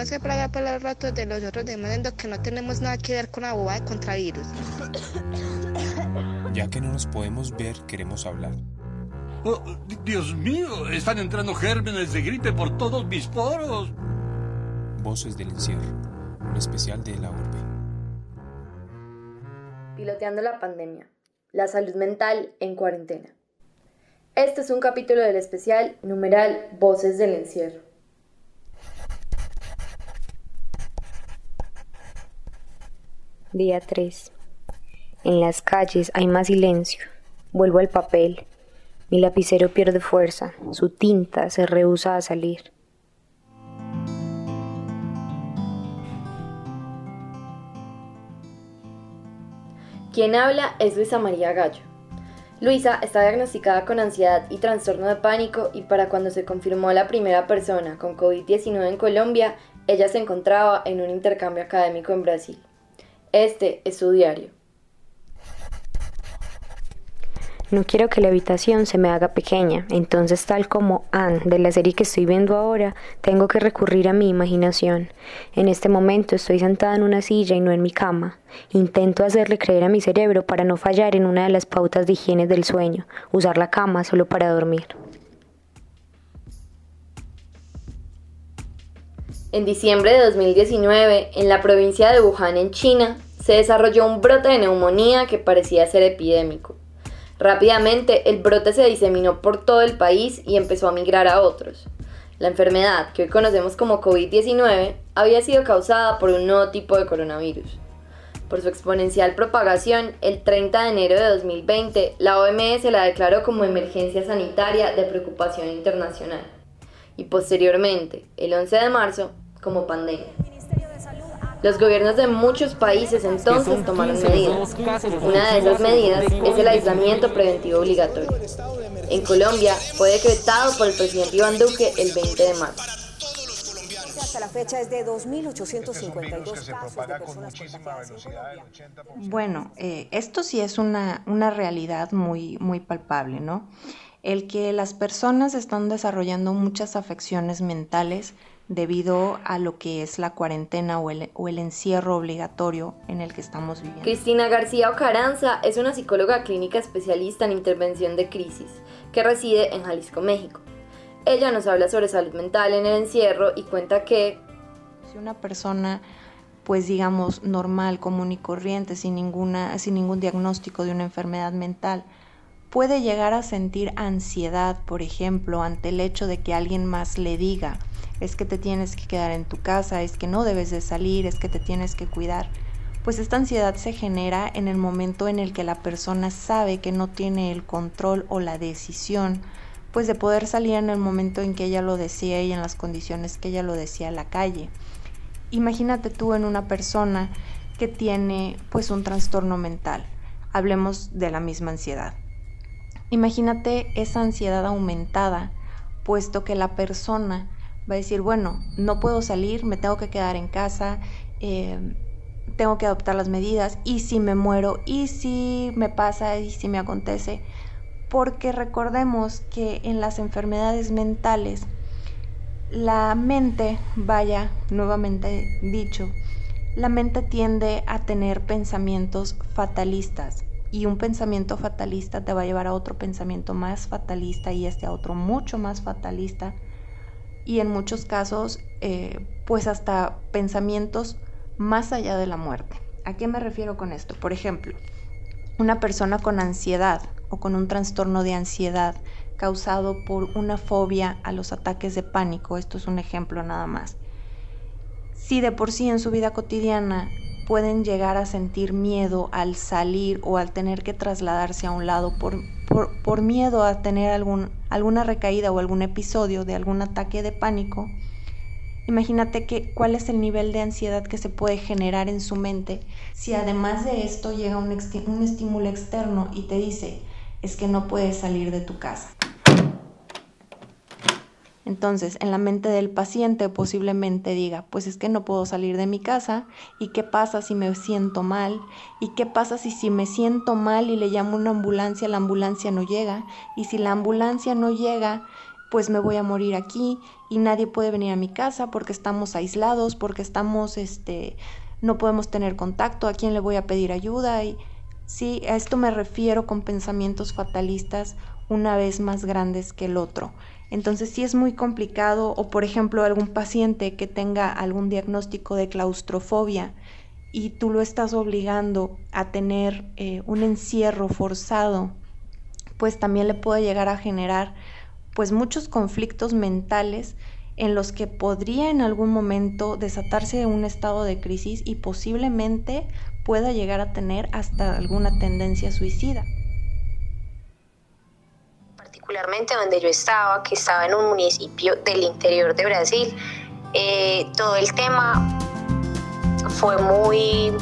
no se plaga por los ratos de los otros diciendo que no tenemos nada que ver con la bobada contra virus. Ya que no nos podemos ver, queremos hablar. Oh, Dios mío, están entrando gérmenes de gripe por todos mis poros. Voces del encierro, un especial de la urbe. Piloteando la pandemia, la salud mental en cuarentena. Este es un capítulo del especial numeral Voces del encierro. Día 3. En las calles hay más silencio. Vuelvo al papel. Mi lapicero pierde fuerza. Su tinta se rehúsa a salir. Quien habla es Luisa María Gallo. Luisa está diagnosticada con ansiedad y trastorno de pánico y para cuando se confirmó la primera persona con COVID-19 en Colombia, ella se encontraba en un intercambio académico en Brasil. Este es su diario. No quiero que la habitación se me haga pequeña, entonces tal como Anne de la serie que estoy viendo ahora, tengo que recurrir a mi imaginación. En este momento estoy sentada en una silla y no en mi cama. Intento hacerle creer a mi cerebro para no fallar en una de las pautas de higiene del sueño, usar la cama solo para dormir. En diciembre de 2019, en la provincia de Wuhan, en China, se desarrolló un brote de neumonía que parecía ser epidémico. Rápidamente, el brote se diseminó por todo el país y empezó a migrar a otros. La enfermedad, que hoy conocemos como COVID-19, había sido causada por un nuevo tipo de coronavirus. Por su exponencial propagación, el 30 de enero de 2020, la OMS la declaró como emergencia sanitaria de preocupación internacional. Y posteriormente, el 11 de marzo, como pandemia. Los gobiernos de muchos países entonces tomaron medidas. Una de esas medidas es el aislamiento preventivo obligatorio. En Colombia fue decretado por el presidente Iván Duque el 20 de marzo. Hasta la fecha es de 2.852 casos Bueno, eh, esto sí es una, una realidad muy, muy palpable, ¿no? El que las personas están desarrollando muchas afecciones mentales debido a lo que es la cuarentena o el, o el, encierro obligatorio en el que estamos viviendo. Cristina García Ocaranza es una psicóloga clínica especialista en intervención de crisis que reside en Jalisco, México. Ella nos habla sobre salud mental en el encierro y cuenta que si una persona pues digamos normal, común y corriente, sin, ninguna, sin ningún diagnóstico de una enfermedad mental, puede llegar a sentir ansiedad, por ejemplo, ante el hecho de que alguien más le diga, es que te tienes que quedar en tu casa, es que no debes de salir, es que te tienes que cuidar. Pues esta ansiedad se genera en el momento en el que la persona sabe que no tiene el control o la decisión, pues de poder salir en el momento en que ella lo decía y en las condiciones que ella lo decía a la calle. Imagínate tú en una persona que tiene pues un trastorno mental. Hablemos de la misma ansiedad. Imagínate esa ansiedad aumentada, puesto que la persona va a decir, bueno, no puedo salir, me tengo que quedar en casa, eh, tengo que adoptar las medidas, y si me muero, y si me pasa, y si me acontece, porque recordemos que en las enfermedades mentales, la mente, vaya, nuevamente dicho, la mente tiende a tener pensamientos fatalistas y un pensamiento fatalista te va a llevar a otro pensamiento más fatalista y este a otro mucho más fatalista y en muchos casos eh, pues hasta pensamientos más allá de la muerte. ¿A qué me refiero con esto? Por ejemplo, una persona con ansiedad o con un trastorno de ansiedad causado por una fobia a los ataques de pánico, esto es un ejemplo nada más. Si de por sí en su vida cotidiana pueden llegar a sentir miedo al salir o al tener que trasladarse a un lado por, por, miedo a tener algún, alguna recaída o algún episodio de algún ataque de pánico, imagínate que, cuál es el nivel de ansiedad que se puede generar en su mente si además de esto llega un, un estímulo externo y te dice, es que no puedes salir de tu casa. Entonces, en la mente del paciente posiblemente diga, pues es que no puedo salir de mi casa, ¿y qué pasa si me siento mal? ¿Y qué pasa si, si me siento mal y le llamo una ambulancia, la ambulancia no llega? Y si la ambulancia no llega, pues me voy a morir aquí y nadie puede venir a mi casa porque estamos aislados, porque estamos, este, no podemos tener contacto, a quién le voy a pedir ayuda y sí, a esto me refiero con pensamientos fatalistas una vez más grandes que el otro. Entonces sí es muy complicado o por ejemplo algún paciente que tenga algún diagnóstico de claustrofobia y tú lo estás obligando a tener eh, un encierro forzado, pues también le puede llegar a generar pues muchos conflictos mentales en los que podría en algún momento desatarse un estado de crisis y posiblemente pueda llegar a tener hasta alguna tendencia suicida. Particularmente donde yo estaba, que estaba en un municipio del interior de Brasil, eh, todo el tema fue muy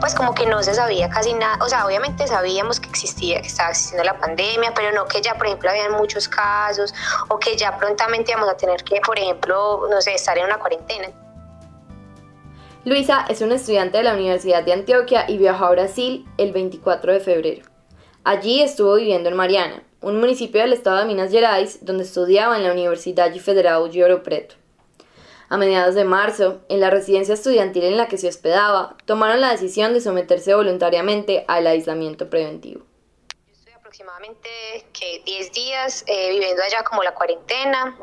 pues como que no se sabía casi nada, o sea, obviamente sabíamos que existía, que estaba existiendo la pandemia, pero no que ya, por ejemplo, habían muchos casos o que ya prontamente íbamos a tener que, por ejemplo, no sé, estar en una cuarentena. Luisa es una estudiante de la Universidad de Antioquia y viajó a Brasil el 24 de febrero. Allí estuvo viviendo en Mariana, un municipio del estado de Minas Gerais, donde estudiaba en la Universidad Federal de Ouro Preto. A mediados de marzo, en la residencia estudiantil en la que se hospedaba, tomaron la decisión de someterse voluntariamente al aislamiento preventivo. Yo estoy aproximadamente 10 días eh, viviendo allá como la cuarentena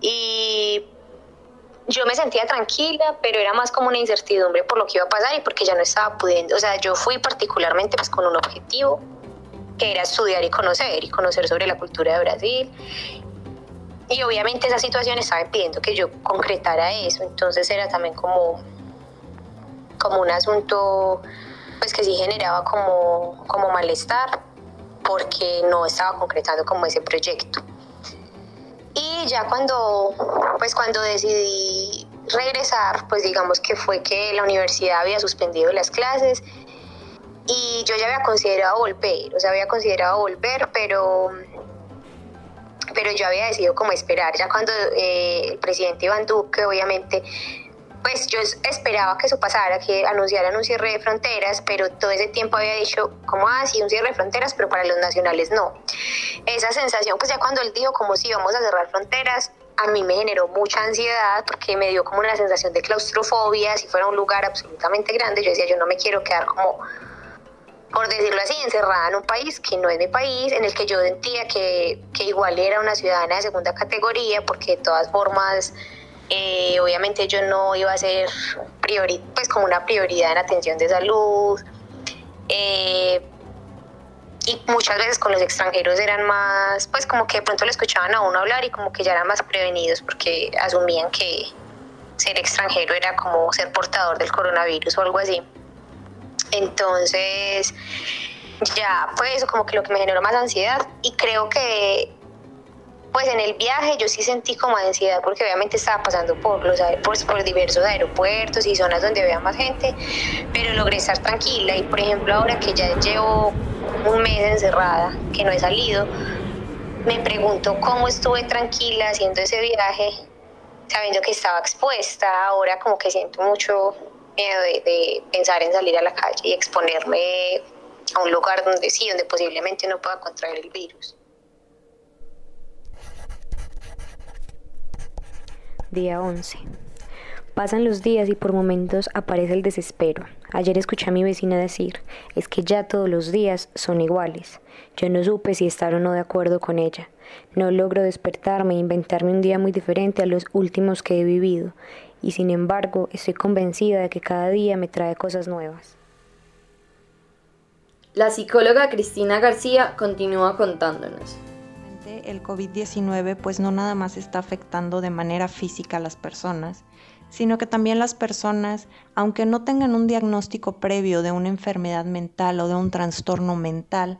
y yo me sentía tranquila, pero era más como una incertidumbre por lo que iba a pasar y porque ya no estaba pudiendo, o sea, yo fui particularmente pues con un objetivo que era estudiar y conocer y conocer sobre la cultura de Brasil y obviamente esa situación estaba pidiendo que yo concretara eso, entonces era también como, como un asunto pues que sí generaba como, como malestar porque no estaba concretando como ese proyecto. Y ya cuando, pues cuando decidí regresar, pues digamos que fue que la universidad había suspendido las clases y yo ya había considerado volver, o sea, había considerado volver, pero pero yo había decidido como esperar, ya cuando eh, el presidente Iván Duque obviamente pues yo esperaba que eso pasara, que anunciaran un cierre de fronteras, pero todo ese tiempo había dicho, como ah, un cierre de fronteras, pero para los nacionales no. Esa sensación, pues ya cuando él dijo como si íbamos a cerrar fronteras, a mí me generó mucha ansiedad porque me dio como una sensación de claustrofobia, si fuera un lugar absolutamente grande, yo decía, yo no me quiero quedar como por decirlo así, encerrada en un país que no es mi país, en el que yo sentía que, que igual era una ciudadana de segunda categoría, porque de todas formas, eh, obviamente yo no iba a ser priori pues como una prioridad en atención de salud. Eh, y muchas veces con los extranjeros eran más, pues como que de pronto le escuchaban a uno hablar y como que ya eran más prevenidos porque asumían que ser extranjero era como ser portador del coronavirus o algo así. Entonces, ya fue eso como que lo que me generó más ansiedad. Y creo que pues en el viaje yo sí sentí como ansiedad porque obviamente estaba pasando por los por, por diversos aeropuertos y zonas donde había más gente, pero logré estar tranquila. Y por ejemplo ahora que ya llevo un mes encerrada, que no he salido, me pregunto cómo estuve tranquila haciendo ese viaje, sabiendo que estaba expuesta, ahora como que siento mucho miedo de, pensar en salir a la calle y exponerme a un lugar donde sí, donde posiblemente no pueda contraer el virus. Día 11. Pasan los días y por momentos aparece el desespero. Ayer escuché a mi vecina decir, es que ya todos los días son iguales. Yo no supe si estar o no de acuerdo con ella. No logro despertarme e inventarme un día muy diferente a los últimos que he vivido y sin embargo estoy convencida de que cada día me trae cosas nuevas. La psicóloga Cristina García continúa contándonos. El COVID-19 pues no nada más está afectando de manera física a las personas, sino que también las personas, aunque no tengan un diagnóstico previo de una enfermedad mental o de un trastorno mental,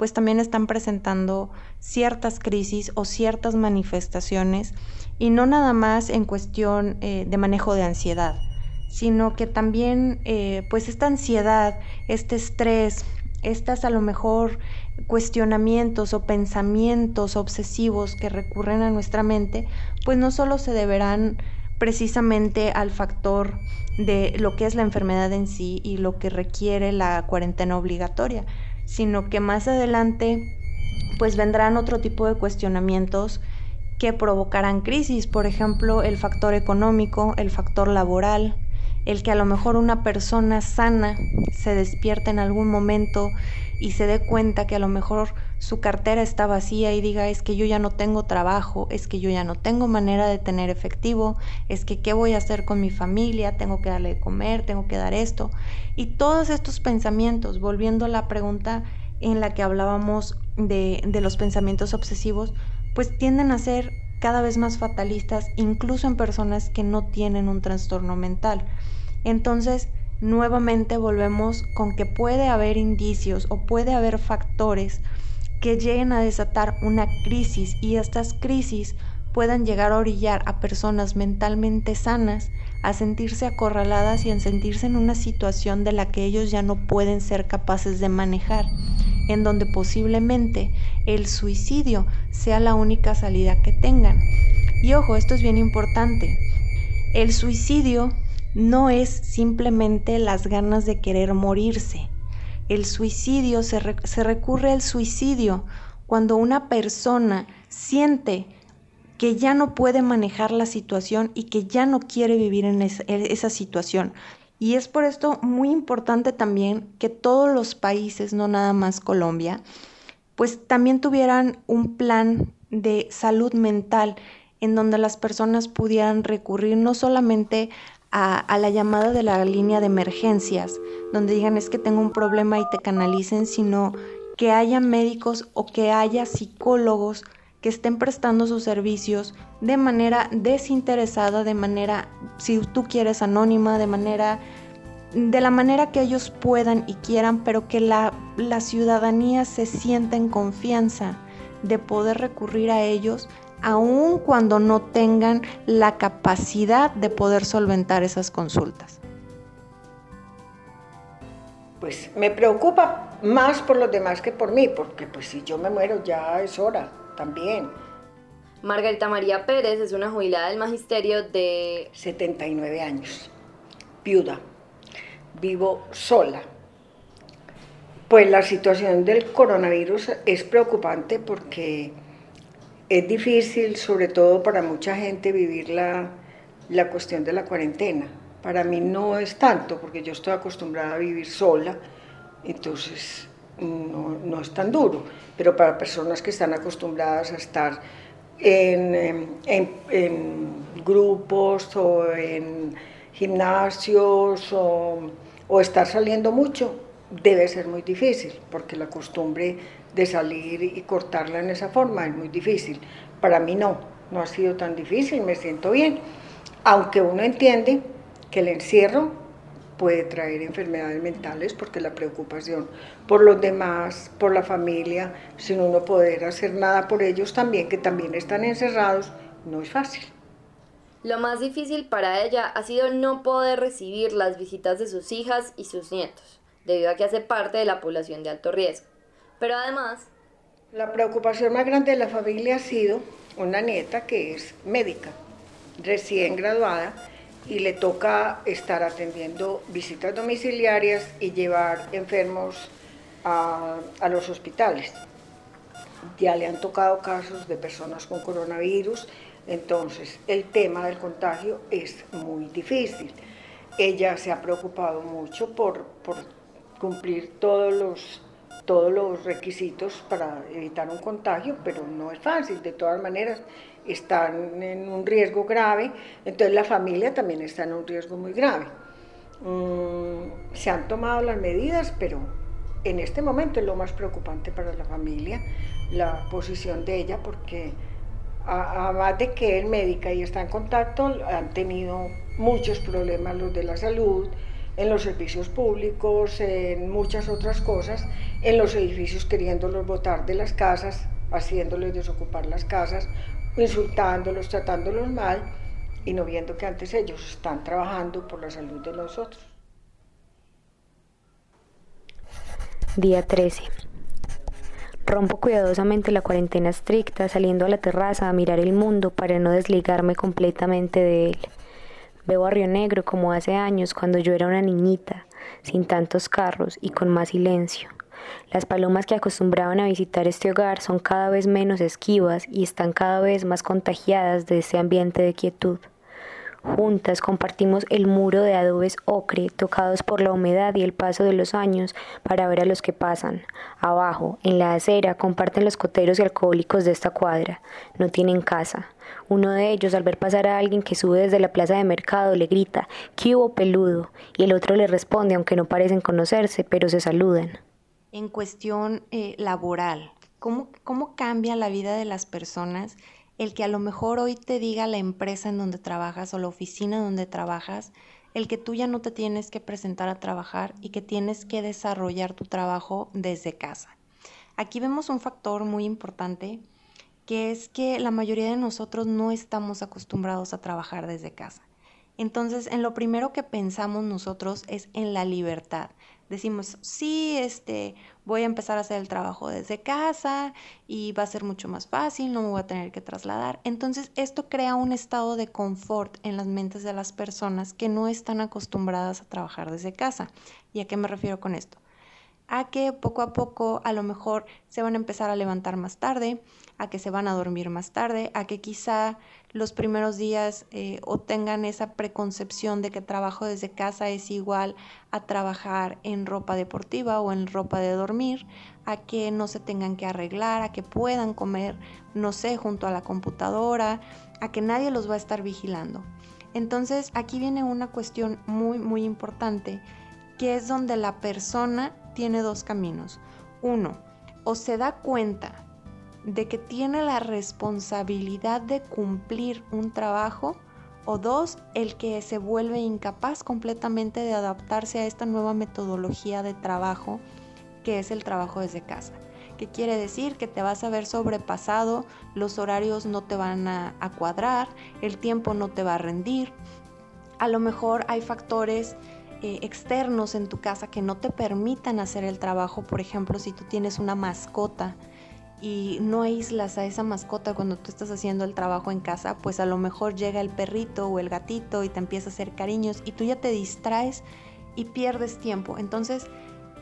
pues también están presentando ciertas crisis o ciertas manifestaciones y no nada más en cuestión eh, de manejo de ansiedad, sino que también eh, pues esta ansiedad, este estrés, estas a lo mejor cuestionamientos o pensamientos obsesivos que recurren a nuestra mente, pues no solo se deberán precisamente al factor de lo que es la enfermedad en sí y lo que requiere la cuarentena obligatoria, sino que más adelante pues vendrán otro tipo de cuestionamientos que provocarán crisis, por ejemplo, el factor económico, el factor laboral, el que a lo mejor una persona sana se despierte en algún momento y se dé cuenta que a lo mejor su cartera está vacía y diga es que yo ya no tengo trabajo, es que yo ya no tengo manera de tener efectivo, es que qué voy a hacer con mi familia, tengo que darle de comer, tengo que dar esto. Y todos estos pensamientos, volviendo a la pregunta en la que hablábamos de, de los pensamientos obsesivos, pues tienden a ser cada vez más fatalistas, incluso en personas que no tienen un trastorno mental. Entonces, nuevamente volvemos con que puede haber indicios o puede haber factores que lleguen a desatar una crisis y estas crisis puedan llegar a orillar a personas mentalmente sanas a sentirse acorraladas y a sentirse en una situación de la que ellos ya no pueden ser capaces de manejar, en donde posiblemente el suicidio sea la única salida que tengan. Y ojo, esto es bien importante. El suicidio no es simplemente las ganas de querer morirse. El suicidio, se, recurre al suicidio cuando una persona siente que ya no puede manejar la situación y que ya no quiere vivir en esa situación. Y es por esto muy importante también que todos los países, no nada más Colombia, pues también tuvieran un plan de salud mental en donde las personas pudieran recurrir no solamente a, la llamada de la línea de emergencias, donde digan es que tengo un problema y te canalicen, sino que haya médicos o que haya psicólogos que estén prestando sus servicios de manera desinteresada, de manera, si tú quieres, anónima, de manera, de la manera que ellos puedan y quieran, pero que la, ciudadanía se sienta en confianza de poder recurrir a ellos aun cuando no tengan la capacidad de poder solventar esas consultas. Pues me preocupa más por los demás que por mí, porque pues si yo me muero ya es hora también. Margarita María Pérez es una jubilada del magisterio de 79 años, viuda, vivo sola. Pues la situación del coronavirus es preocupante porque es difícil, sobre todo para mucha gente, vivir la, cuestión de la cuarentena. Para mí no es tanto, porque yo estoy acostumbrada a vivir sola, entonces no, es tan duro. Pero para personas que están acostumbradas a estar en, grupos o en gimnasios o, o estar saliendo mucho, debe ser muy difícil, porque la costumbre de salir y cortarla en esa forma, es muy difícil. Para mí no, no ha sido tan difícil, me siento bien, aunque uno entiende que el encierro puede traer enfermedades mentales porque la preocupación por los demás, por la familia, sin uno poder hacer nada por ellos también, que también están encerrados, no es fácil. Lo más difícil para ella ha sido no poder recibir las visitas de sus hijas y sus nietos, debido a que hace parte de la población de alto riesgo. Pero además... La preocupación más grande de la familia ha sido una nieta que es médica, recién graduada, y le toca estar atendiendo visitas domiciliarias y llevar enfermos a, los hospitales. Ya le han tocado casos de personas con coronavirus, entonces el tema del contagio es muy difícil. Ella se ha preocupado mucho por cumplir todos los todos los requisitos para evitar un contagio, pero no es fácil. De todas maneras, están en un riesgo grave, entonces la familia también está en un riesgo muy grave. Mm, se han tomado las medidas, pero en este momento es lo más preocupante para la familia, la posición de ella, porque además de que es médica y está en contacto, han tenido muchos problemas los de la salud, en los servicios públicos, en muchas otras cosas, en los edificios queriéndolos botar de las casas, haciéndoles desocupar las casas, insultándolos, tratándolos mal y no viendo que antes ellos están trabajando por la salud de nosotros. Día 13. Rompo cuidadosamente la cuarentena estricta, saliendo a la terraza a mirar el mundo para no desligarme completamente de él. Veo a Negro como hace años cuando yo era una niñita, sin tantos carros y con más silencio. Las palomas que acostumbraban a visitar este hogar son cada vez menos esquivas y están cada vez más contagiadas de ese ambiente de quietud. Juntas compartimos el muro de adobes ocre, tocados por la humedad y el paso de los años, para ver a los que pasan. Abajo, en la acera, comparten los coteros y alcohólicos de esta cuadra. No tienen casa. Uno de ellos, al ver pasar a alguien que sube desde la plaza de mercado, le grita, ¿qué hubo peludo? Y el otro le responde, aunque no parecen conocerse, pero se saludan. En cuestión eh, laboral, ¿cómo, ¿cómo cambia la vida de las personas? El que a lo mejor hoy te diga la empresa en donde trabajas o la oficina donde trabajas, el que tú ya no te tienes que presentar a trabajar y que tienes que desarrollar tu trabajo desde casa. Aquí vemos un factor muy importante que es que la mayoría de nosotros no estamos acostumbrados a trabajar desde casa. Entonces, en lo primero que pensamos nosotros es en la libertad, decimos, sí, este, voy a empezar a hacer el trabajo desde casa y va a ser mucho más fácil, no me voy a tener que trasladar. Entonces, esto crea un estado de confort en las mentes de las personas que no están acostumbradas a trabajar desde casa. ¿Y a qué me refiero con esto? a que poco a poco a lo mejor se van a empezar a levantar más tarde, a que se van a dormir más tarde, a que quizá los primeros días eh, o tengan esa preconcepción de que trabajo desde casa es igual a trabajar en ropa deportiva o en ropa de dormir, a que no se tengan que arreglar, a que puedan comer, no sé, junto a la computadora, a que nadie los va a estar vigilando. Entonces aquí viene una cuestión muy, muy importante, que es donde la persona tiene dos caminos. Uno, o se da cuenta de que tiene la responsabilidad de cumplir un trabajo, o dos, el que se vuelve incapaz completamente de adaptarse a esta nueva metodología de trabajo que es el trabajo desde casa. ¿Qué quiere decir? Que te vas a ver sobrepasado, los horarios no te van a, a cuadrar, el tiempo no te va a rendir. A lo mejor hay factores eh, externos en tu casa que no te permitan hacer el trabajo. Por ejemplo, si tú tienes una mascota y no aíslas a esa mascota cuando tú estás haciendo el trabajo en casa, pues a lo mejor llega el perrito o el gatito y te empieza a hacer cariños y tú ya te distraes y pierdes tiempo. Entonces,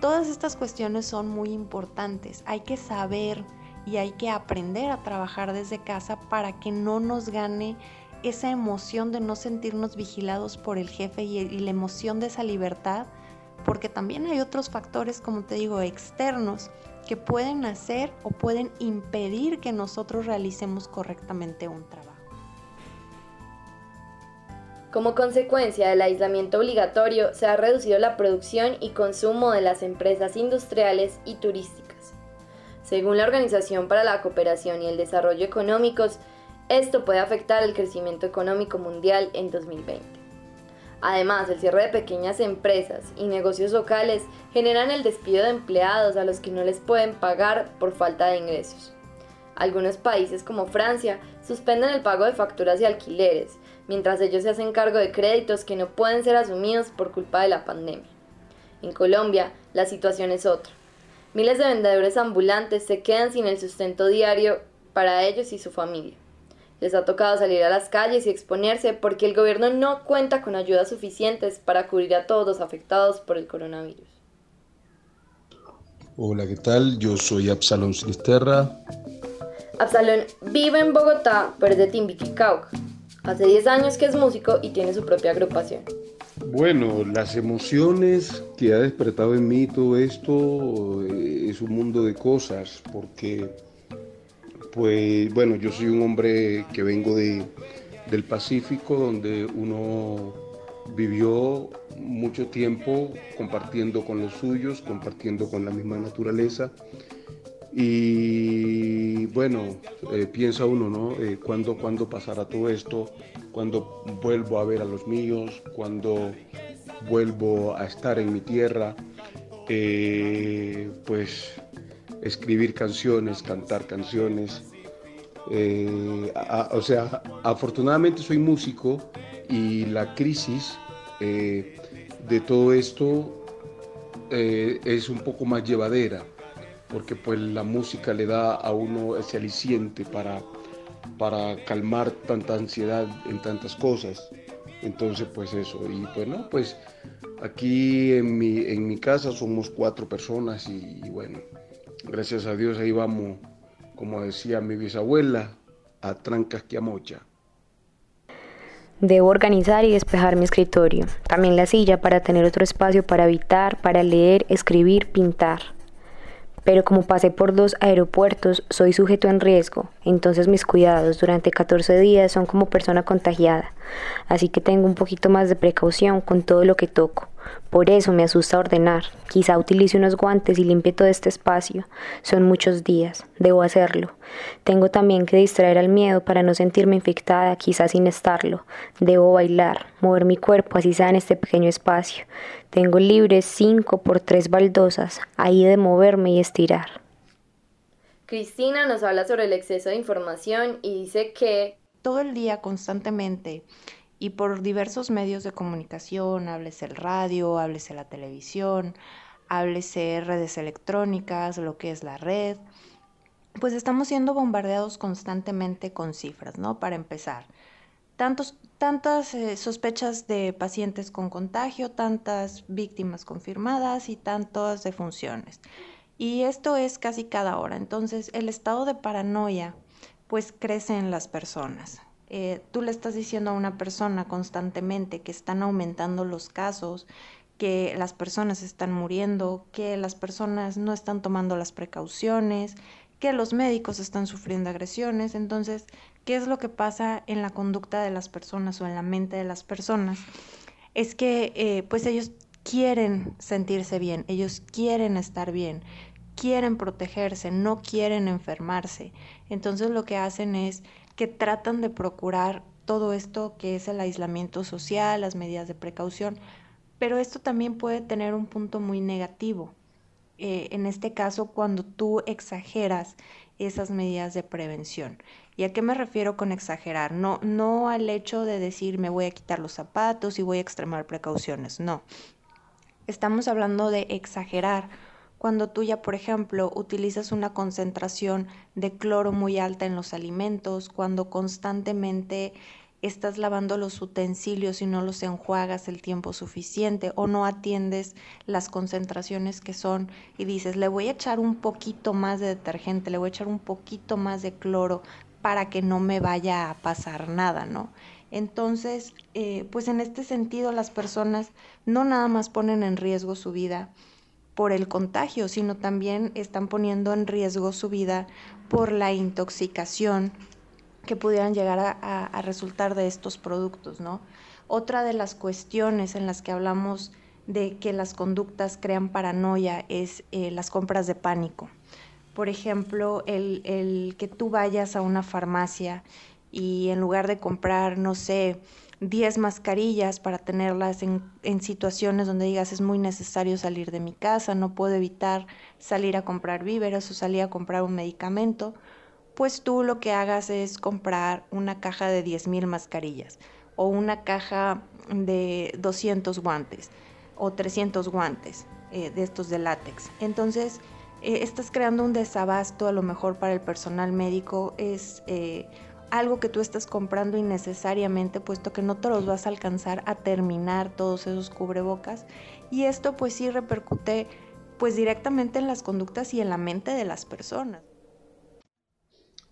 todas estas cuestiones son muy importantes. Hay que saber y hay que aprender a trabajar desde casa para que no nos gane esa emoción de no sentirnos vigilados por el jefe y, la emoción de esa libertad, porque también hay otros factores, como te digo, externos que pueden hacer o pueden impedir que nosotros realicemos correctamente un trabajo. Como consecuencia del aislamiento obligatorio, se ha reducido la producción y consumo de las empresas industriales y turísticas. Según la Organización para la Cooperación y el Desarrollo Económicos, esto puede afectar el crecimiento económico mundial en 2020. Además, el cierre de pequeñas empresas y negocios locales generan el despido de empleados a los que no les pueden pagar por falta de ingresos. Algunos países como Francia suspenden el pago de facturas y alquileres, mientras ellos se hacen cargo de créditos que no pueden ser asumidos por culpa de la pandemia. En Colombia, la situación es otra. Miles de vendedores ambulantes se quedan sin el sustento diario para ellos y su familia. Les ha tocado salir a las calles y exponerse porque el gobierno no cuenta con ayudas suficientes para cubrir a todos los afectados por el coronavirus. Hola, ¿qué tal? Yo soy Absalón Sinisterra. Absalón vive en Bogotá, pero es de Timbiquí, Cauca. Hace 10 años que es músico y tiene su propia agrupación. Bueno, las emociones que ha despertado en mí todo esto eh, es un mundo de cosas, porque pues bueno, yo soy un hombre que vengo de, del Pacífico, donde uno vivió mucho tiempo compartiendo con los suyos, compartiendo con la misma naturaleza. Y bueno, eh, piensa uno, ¿no? Eh, ¿cuándo, ¿Cuándo pasará todo esto? ¿Cuándo vuelvo a ver a los míos? ¿Cuándo vuelvo a estar en mi tierra? Eh, pues escribir canciones, cantar canciones. Eh, o sea, afortunadamente soy músico y la crisis eh, de todo esto eh, es un poco más llevadera, porque pues la música le da a uno ese aliciente para, para calmar tanta ansiedad en tantas cosas. Entonces, pues eso. Y pues no, pues aquí en mi, en mi casa somos cuatro personas y, bueno, gracias a Dios ahí vamos, como decía mi bisabuela, a trancas que a mocha. Debo organizar y despejar mi escritorio, también la silla para tener otro espacio para habitar, para leer, escribir, pintar pero como pasé por dos aeropuertos, soy sujeto en riesgo, entonces mis cuidados durante 14 días son como persona contagiada, así que tengo un poquito más de precaución con todo lo que toco. Por eso me asusta ordenar. Quizá utilice unos guantes y limpie todo este espacio. Son muchos días. Debo hacerlo. Tengo también que distraer al miedo para no sentirme infectada, quizás sin estarlo. Debo bailar, mover mi cuerpo así sea en este pequeño espacio. Tengo libres cinco por tres baldosas. Ahí de moverme y estirar. Cristina nos habla sobre el exceso de información y dice que todo el día constantemente y por diversos medios de comunicación, háblese el radio, háblese la televisión, háblese redes electrónicas, lo que es la red, pues estamos siendo bombardeados constantemente con cifras, ¿no? Para empezar, tantos, tantas eh, sospechas de pacientes con contagio, tantas víctimas confirmadas y tantas defunciones. Y esto es casi cada hora. Entonces, el estado de paranoia pues crece en las personas. Eh, tú le estás diciendo a una persona constantemente que están aumentando los casos, que las personas están muriendo, que las personas no están tomando las precauciones, que los médicos están sufriendo agresiones. Entonces, ¿qué es lo que pasa en la conducta de las personas o en la mente de las personas? Es que eh, pues ellos quieren sentirse bien, ellos quieren estar bien, quieren protegerse, no quieren enfermarse. Entonces lo que hacen es que tratan de procurar todo esto que es el aislamiento social, las medidas de precaución, pero esto también puede tener un punto muy negativo. Eh, en este caso, cuando tú exageras esas medidas de prevención. ¿Y a qué me refiero con exagerar? No, no al hecho de decir me voy a quitar los zapatos y voy a extremar precauciones, no. Estamos hablando de exagerar cuando tú ya, por ejemplo, utilizas una concentración de cloro muy alta en los alimentos, cuando constantemente estás lavando los utensilios y no los enjuagas el tiempo suficiente o no atiendes las concentraciones que son y dices, le voy a echar un poquito más de detergente, le voy a echar un poquito más de cloro para que no me vaya a pasar nada, ¿no? Entonces, eh, pues en este sentido las personas no nada más ponen en riesgo su vida, por el contagio, sino también están poniendo en riesgo su vida por la intoxicación que pudieran llegar a, resultar de estos productos, ¿no? Otra de las cuestiones en las que hablamos de que las conductas crean paranoia es eh, las compras de pánico. Por ejemplo, el, el que tú vayas a una farmacia y en lugar de comprar, no sé, 10 mascarillas para tenerlas en, situaciones donde digas es muy necesario salir de mi casa, no puedo evitar salir a comprar víveres o salir a comprar un medicamento, pues tú lo que hagas es comprar una caja de 10 mil mascarillas o una caja de 200 guantes o 300 guantes eh, de estos de látex. Entonces, eh, estás creando un desabasto a lo mejor para el personal médico, es... Eh, algo que tú estás comprando innecesariamente, puesto que no te los vas a alcanzar a terminar todos esos cubrebocas. Y esto pues sí repercute pues directamente en las conductas y en la mente de las personas.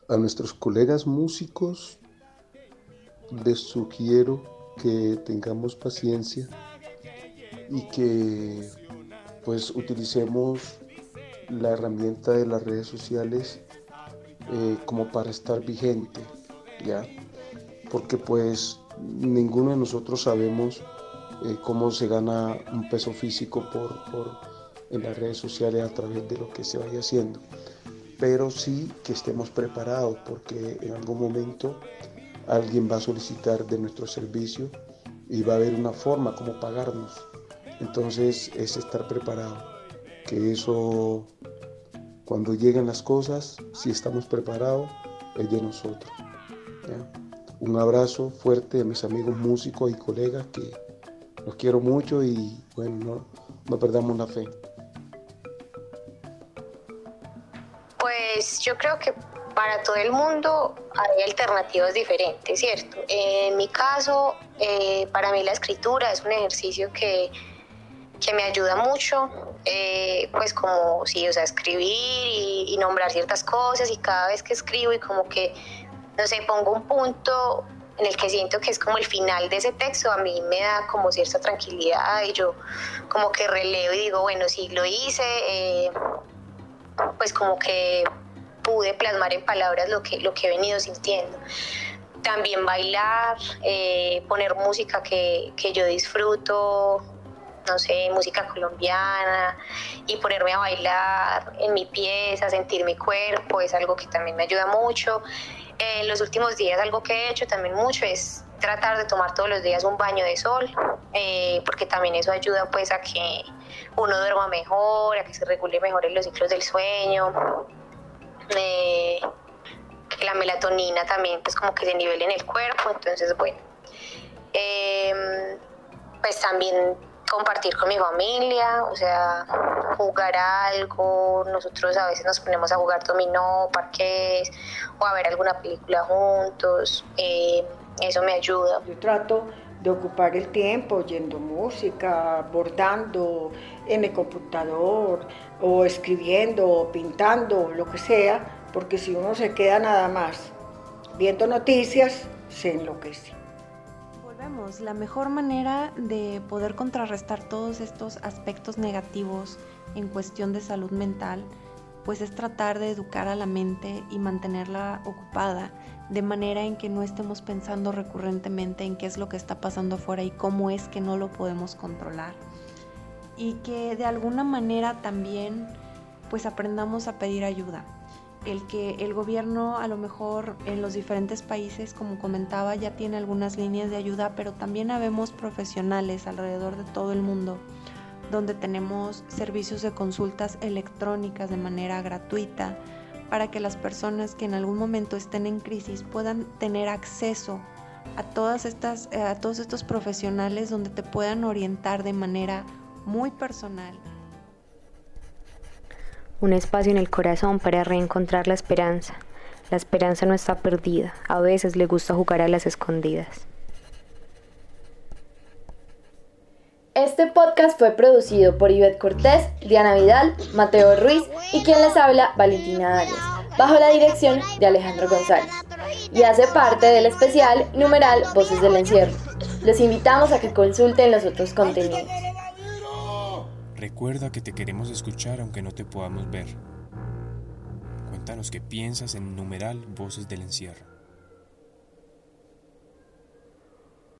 A nuestros colegas músicos les sugiero que tengamos paciencia y que pues utilicemos la herramienta de las redes sociales eh, como para estar vigente ¿ya? Porque pues ninguno de nosotros sabemos eh, cómo se gana un peso físico por, por, en las redes sociales a través de lo que se vaya haciendo. Pero sí que estemos preparados porque en algún momento alguien va a solicitar de nuestro servicio y va a haber una forma como pagarnos. Entonces es estar preparado. Que eso, cuando lleguen las cosas, si estamos preparados, es de nosotros. Un abrazo fuerte a mis amigos músicos y colegas que los quiero mucho y bueno, no, perdamos la fe. Pues yo creo que para todo el mundo hay alternativas diferentes, ¿cierto? En mi caso, eh, para mí la escritura es un ejercicio que, que me ayuda mucho, eh, pues como, sí, o sea, escribir y, y, nombrar ciertas cosas y cada vez que escribo y como que, no sé, pongo un punto en el que siento que es como el final de ese texto, a mí me da como cierta tranquilidad y yo como que relevo y digo, bueno, si lo hice, eh, pues como que pude plasmar en palabras lo que, lo que he venido sintiendo. También bailar, eh, poner música que, que yo disfruto, no sé, música colombiana y ponerme a bailar en mi pieza, sentir mi cuerpo, es algo que también me ayuda mucho. En los últimos días algo que he hecho también mucho es tratar de tomar todos los días un baño de sol, eh, porque también eso ayuda pues a que uno duerma mejor, a que se regule mejor en los ciclos del sueño, eh, que la melatonina también pues como que se nivele en el cuerpo, entonces bueno, eh, pues también compartir con mi familia, o sea, jugar algo, nosotros a veces nos ponemos a jugar dominó, parques o a ver alguna película juntos, eh, eso me ayuda. Yo trato de ocupar el tiempo oyendo música, bordando en el computador o escribiendo o pintando, lo que sea, porque si uno se queda nada más viendo noticias, se enloquece. La mejor manera de poder contrarrestar todos estos aspectos negativos en cuestión de salud mental, pues es tratar de educar a la mente y mantenerla ocupada, de manera en que no estemos pensando recurrentemente en qué es lo que está pasando afuera y cómo es que no lo podemos controlar. Y que de alguna manera también pues aprendamos a pedir ayuda el que el gobierno a lo mejor en los diferentes países, como comentaba, ya tiene algunas líneas de ayuda, pero también habemos profesionales alrededor de todo el mundo donde tenemos servicios de consultas electrónicas de manera gratuita para que las personas que en algún momento estén en crisis puedan tener acceso a todas estas a todos estos profesionales donde te puedan orientar de manera muy personal un espacio en el corazón para reencontrar la esperanza. La esperanza no está perdida, a veces le gusta jugar a las escondidas. Este podcast fue producido por Ivette Cortés, Diana Vidal, Mateo Ruiz y quien les habla, Valentina Arias, bajo la dirección de Alejandro González. Y hace parte del especial numeral Voces del Encierro. Los invitamos a que consulten los otros contenidos. Recuerda que te queremos escuchar aunque no te podamos ver. Cuéntanos qué piensas en numeral Voces del Encierro.